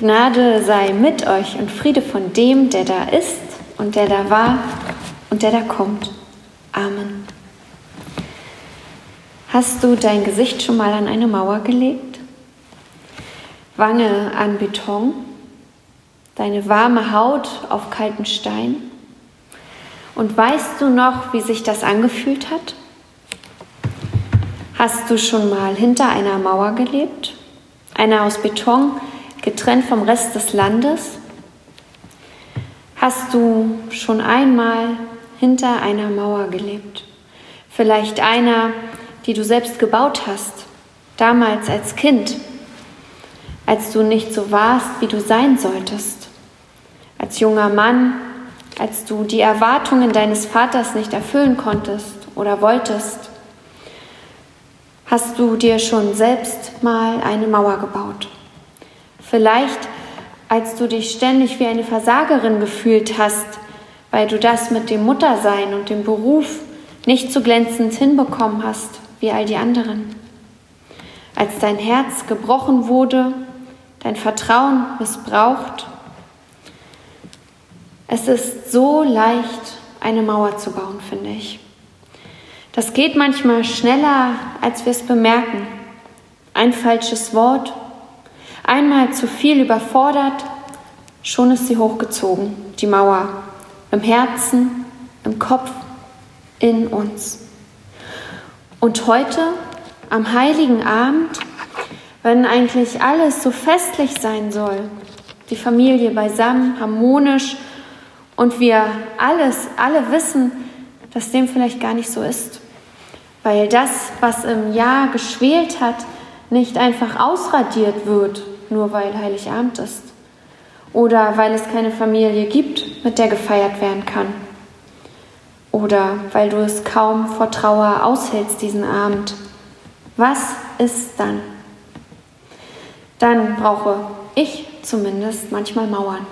Gnade sei mit euch und Friede von dem, der da ist und der da war und der da kommt. Amen. Hast du dein Gesicht schon mal an eine Mauer gelegt? Wange an Beton? Deine warme Haut auf kalten Stein? Und weißt du noch, wie sich das angefühlt hat? Hast du schon mal hinter einer Mauer gelebt? Einer aus Beton, getrennt vom Rest des Landes? Hast du schon einmal hinter einer Mauer gelebt? Vielleicht einer, die du selbst gebaut hast, damals als Kind, als du nicht so warst, wie du sein solltest, als junger Mann, als du die Erwartungen deines Vaters nicht erfüllen konntest oder wolltest, hast du dir schon selbst mal eine Mauer gebaut. Vielleicht, als du dich ständig wie eine Versagerin gefühlt hast, weil du das mit dem Muttersein und dem Beruf nicht so glänzend hinbekommen hast wie all die anderen. Als dein Herz gebrochen wurde, dein Vertrauen missbraucht. Es ist so leicht, eine Mauer zu bauen, finde ich. Das geht manchmal schneller, als wir es bemerken. Ein falsches Wort Einmal zu viel überfordert, schon ist sie hochgezogen, die Mauer, im Herzen, im Kopf, in uns. Und heute, am heiligen Abend, wenn eigentlich alles so festlich sein soll, die Familie beisammen, harmonisch und wir alles, alle wissen, dass dem vielleicht gar nicht so ist. Weil das, was im Jahr geschwelt hat, nicht einfach ausradiert wird, nur weil Heiligabend ist. Oder weil es keine Familie gibt, mit der gefeiert werden kann. Oder weil du es kaum vor Trauer aushältst diesen Abend. Was ist dann? Dann brauche ich zumindest manchmal Mauern.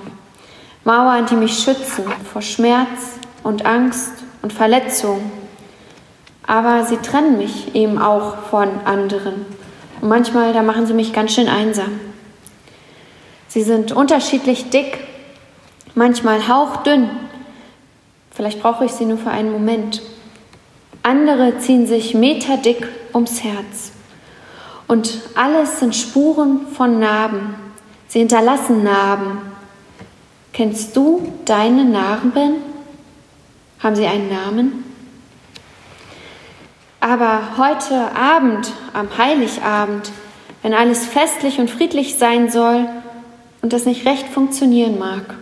Mauern, die mich schützen vor Schmerz und Angst und Verletzung. Aber sie trennen mich eben auch von anderen. Und manchmal, da machen sie mich ganz schön einsam. Sie sind unterschiedlich dick, manchmal hauchdünn. Vielleicht brauche ich sie nur für einen Moment. Andere ziehen sich meterdick ums Herz. Und alles sind Spuren von Narben. Sie hinterlassen Narben. Kennst du deine Narben? Haben sie einen Namen? Aber heute Abend, am Heiligabend, wenn alles festlich und friedlich sein soll, und das nicht recht funktionieren mag,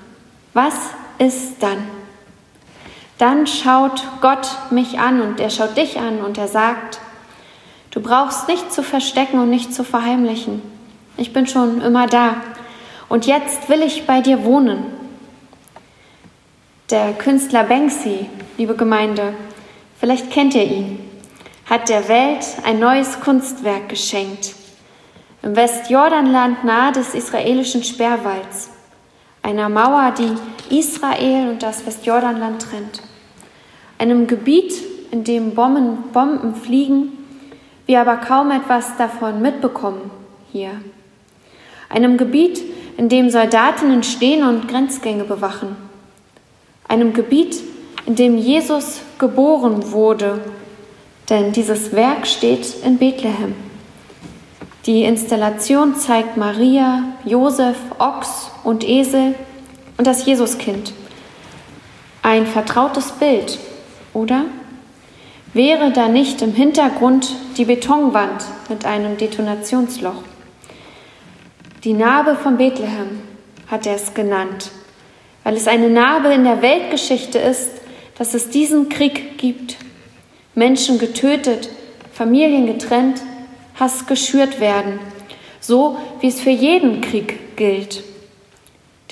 was ist dann? Dann schaut Gott mich an und er schaut dich an und er sagt, du brauchst nicht zu verstecken und nicht zu verheimlichen. Ich bin schon immer da und jetzt will ich bei dir wohnen. Der Künstler Banksy, liebe Gemeinde, vielleicht kennt ihr ihn, hat der Welt ein neues Kunstwerk geschenkt. Im Westjordanland nahe des israelischen Sperrwalds, einer Mauer, die Israel und das Westjordanland trennt, einem Gebiet, in dem Bomben, Bomben fliegen, wir aber kaum etwas davon mitbekommen hier, einem Gebiet, in dem Soldatinnen stehen und Grenzgänge bewachen, einem Gebiet, in dem Jesus geboren wurde, denn dieses Werk steht in Bethlehem. Die Installation zeigt Maria, Josef, Ochs und Esel und das Jesuskind. Ein vertrautes Bild, oder? Wäre da nicht im Hintergrund die Betonwand mit einem Detonationsloch? Die Narbe von Bethlehem hat er es genannt, weil es eine Narbe in der Weltgeschichte ist, dass es diesen Krieg gibt. Menschen getötet, Familien getrennt, Hass geschürt werden, so wie es für jeden Krieg gilt.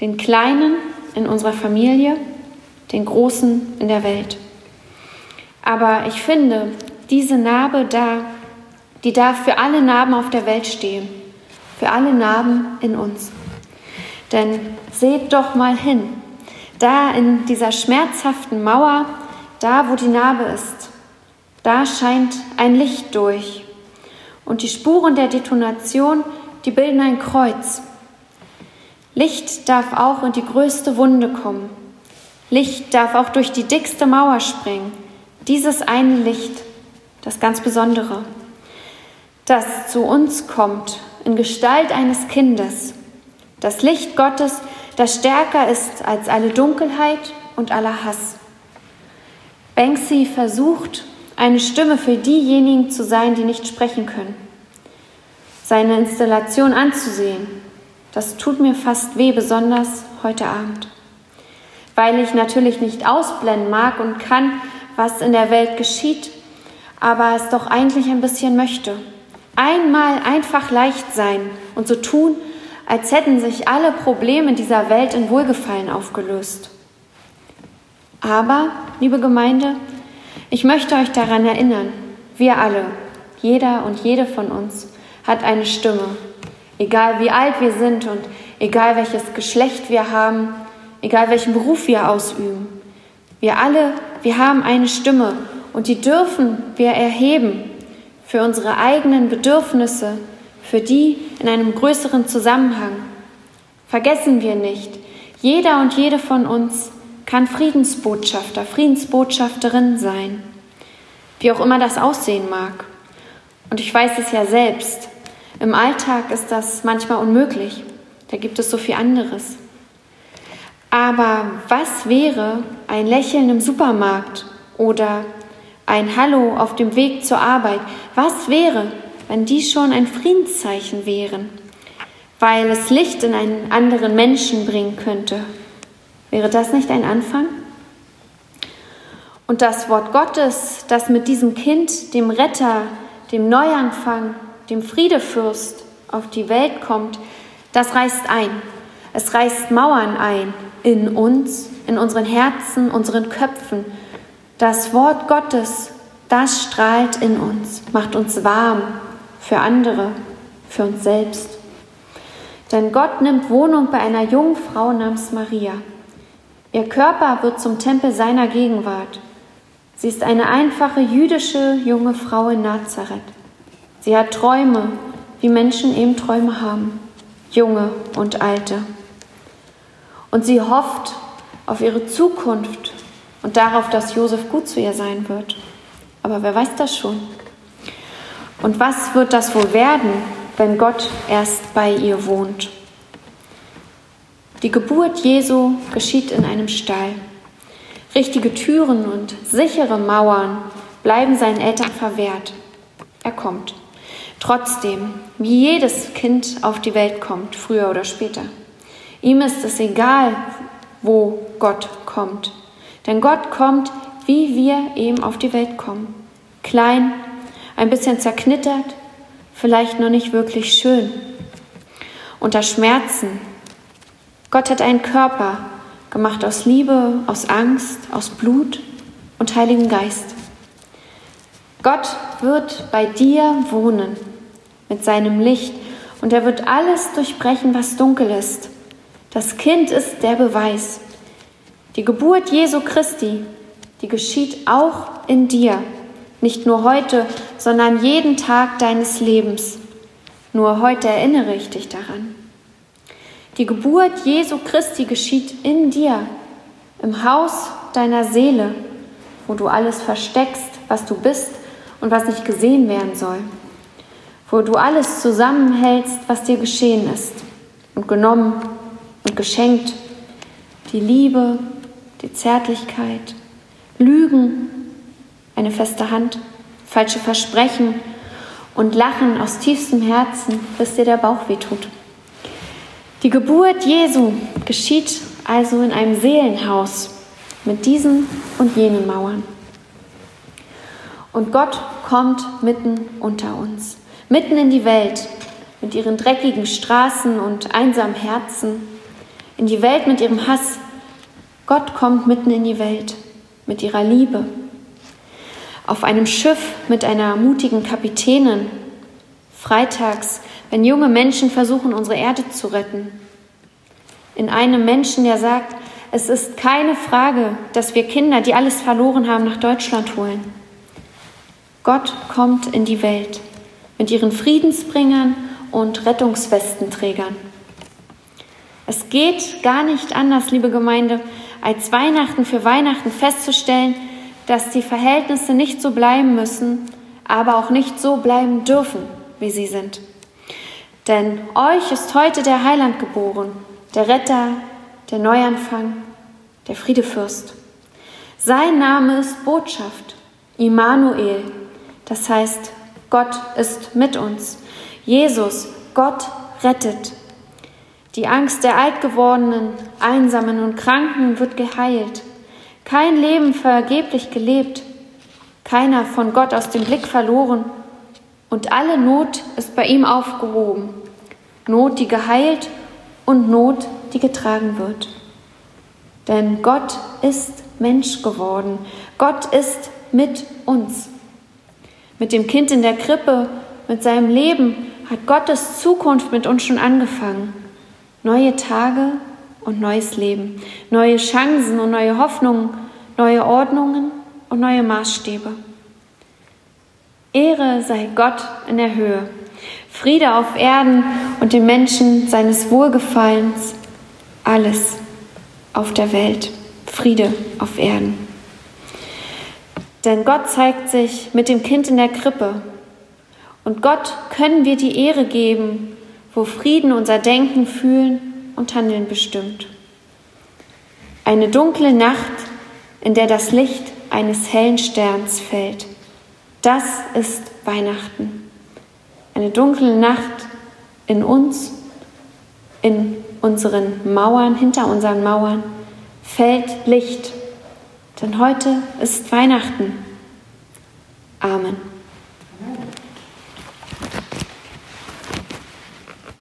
Den Kleinen in unserer Familie, den Großen in der Welt. Aber ich finde, diese Narbe da, die darf für alle Narben auf der Welt stehen, für alle Narben in uns. Denn seht doch mal hin, da in dieser schmerzhaften Mauer, da wo die Narbe ist, da scheint ein Licht durch und die Spuren der Detonation, die bilden ein Kreuz. Licht darf auch in die größte Wunde kommen. Licht darf auch durch die dickste Mauer springen. Dieses eine Licht, das ganz Besondere, das zu uns kommt in Gestalt eines Kindes. Das Licht Gottes, das stärker ist als alle Dunkelheit und aller Hass. Banksy versucht, eine Stimme für diejenigen zu sein, die nicht sprechen können. Seine Installation anzusehen, das tut mir fast weh, besonders heute Abend. Weil ich natürlich nicht ausblenden mag und kann, was in der Welt geschieht, aber es doch eigentlich ein bisschen möchte. Einmal einfach leicht sein und so tun, als hätten sich alle Probleme dieser Welt in Wohlgefallen aufgelöst. Aber, liebe Gemeinde, ich möchte euch daran erinnern, wir alle, jeder und jede von uns, hat eine Stimme. Egal wie alt wir sind und egal welches Geschlecht wir haben, egal welchen Beruf wir ausüben. Wir alle, wir haben eine Stimme und die dürfen wir erheben für unsere eigenen Bedürfnisse, für die in einem größeren Zusammenhang. Vergessen wir nicht, jeder und jede von uns kann Friedensbotschafter, Friedensbotschafterin sein, wie auch immer das aussehen mag. Und ich weiß es ja selbst, im Alltag ist das manchmal unmöglich, da gibt es so viel anderes. Aber was wäre ein Lächeln im Supermarkt oder ein Hallo auf dem Weg zur Arbeit? Was wäre, wenn die schon ein Friedenszeichen wären, weil es Licht in einen anderen Menschen bringen könnte? Wäre das nicht ein Anfang? Und das Wort Gottes, das mit diesem Kind, dem Retter, dem Neuanfang, dem Friedefürst auf die Welt kommt, das reißt ein. Es reißt Mauern ein in uns, in unseren Herzen, unseren Köpfen. Das Wort Gottes, das strahlt in uns, macht uns warm für andere, für uns selbst. Denn Gott nimmt Wohnung bei einer jungen Frau namens Maria. Ihr Körper wird zum Tempel seiner Gegenwart. Sie ist eine einfache jüdische junge Frau in Nazareth. Sie hat Träume, wie Menschen eben Träume haben, junge und alte. Und sie hofft auf ihre Zukunft und darauf, dass Josef gut zu ihr sein wird. Aber wer weiß das schon? Und was wird das wohl werden, wenn Gott erst bei ihr wohnt? Die Geburt Jesu geschieht in einem Stall. Richtige Türen und sichere Mauern bleiben seinen Eltern verwehrt. Er kommt. Trotzdem, wie jedes Kind auf die Welt kommt, früher oder später. Ihm ist es egal, wo Gott kommt. Denn Gott kommt, wie wir eben auf die Welt kommen. Klein, ein bisschen zerknittert, vielleicht noch nicht wirklich schön. Unter Schmerzen. Gott hat einen Körper, gemacht aus Liebe, aus Angst, aus Blut und Heiligen Geist. Gott wird bei dir wohnen mit seinem Licht und er wird alles durchbrechen, was dunkel ist. Das Kind ist der Beweis. Die Geburt Jesu Christi, die geschieht auch in dir, nicht nur heute, sondern jeden Tag deines Lebens. Nur heute erinnere ich dich daran. Die Geburt Jesu Christi geschieht in dir, im Haus deiner Seele, wo du alles versteckst, was du bist und was nicht gesehen werden soll wo du alles zusammenhältst, was dir geschehen ist und genommen und geschenkt. Die Liebe, die Zärtlichkeit, Lügen, eine feste Hand, falsche Versprechen und Lachen aus tiefstem Herzen, bis dir der Bauch wehtut. Die Geburt Jesu geschieht also in einem Seelenhaus mit diesen und jenen Mauern. Und Gott kommt mitten unter uns mitten in die Welt mit ihren dreckigen Straßen und einsamen Herzen, in die Welt mit ihrem Hass. Gott kommt mitten in die Welt mit ihrer Liebe. Auf einem Schiff mit einer mutigen Kapitänin. Freitags, wenn junge Menschen versuchen, unsere Erde zu retten. In einem Menschen, der sagt, es ist keine Frage, dass wir Kinder, die alles verloren haben, nach Deutschland holen. Gott kommt in die Welt mit ihren Friedensbringern und Rettungswestenträgern. Es geht gar nicht anders, liebe Gemeinde, als Weihnachten für Weihnachten festzustellen, dass die Verhältnisse nicht so bleiben müssen, aber auch nicht so bleiben dürfen, wie sie sind. Denn euch ist heute der Heiland geboren, der Retter, der Neuanfang, der Friedefürst. Sein Name ist Botschaft, Immanuel, das heißt, Gott ist mit uns. Jesus, Gott rettet. Die Angst der Altgewordenen, Einsamen und Kranken wird geheilt. Kein Leben vergeblich gelebt, keiner von Gott aus dem Blick verloren und alle Not ist bei ihm aufgehoben. Not, die geheilt und Not, die getragen wird. Denn Gott ist Mensch geworden. Gott ist mit uns. Mit dem Kind in der Krippe, mit seinem Leben hat Gottes Zukunft mit uns schon angefangen. Neue Tage und neues Leben, neue Chancen und neue Hoffnungen, neue Ordnungen und neue Maßstäbe. Ehre sei Gott in der Höhe, Friede auf Erden und den Menschen seines Wohlgefallens, alles auf der Welt, Friede auf Erden. Denn Gott zeigt sich mit dem Kind in der Krippe. Und Gott können wir die Ehre geben wo Frieden unser Denken, Fühlen und Handeln bestimmt. Eine dunkle Nacht, in der das Licht eines hellen Sterns fällt. Das ist Weihnachten. Eine dunkle Nacht in uns, in unseren Mauern, hinter unseren Mauern, fällt Licht. Denn heute ist Weihnachten. Amen.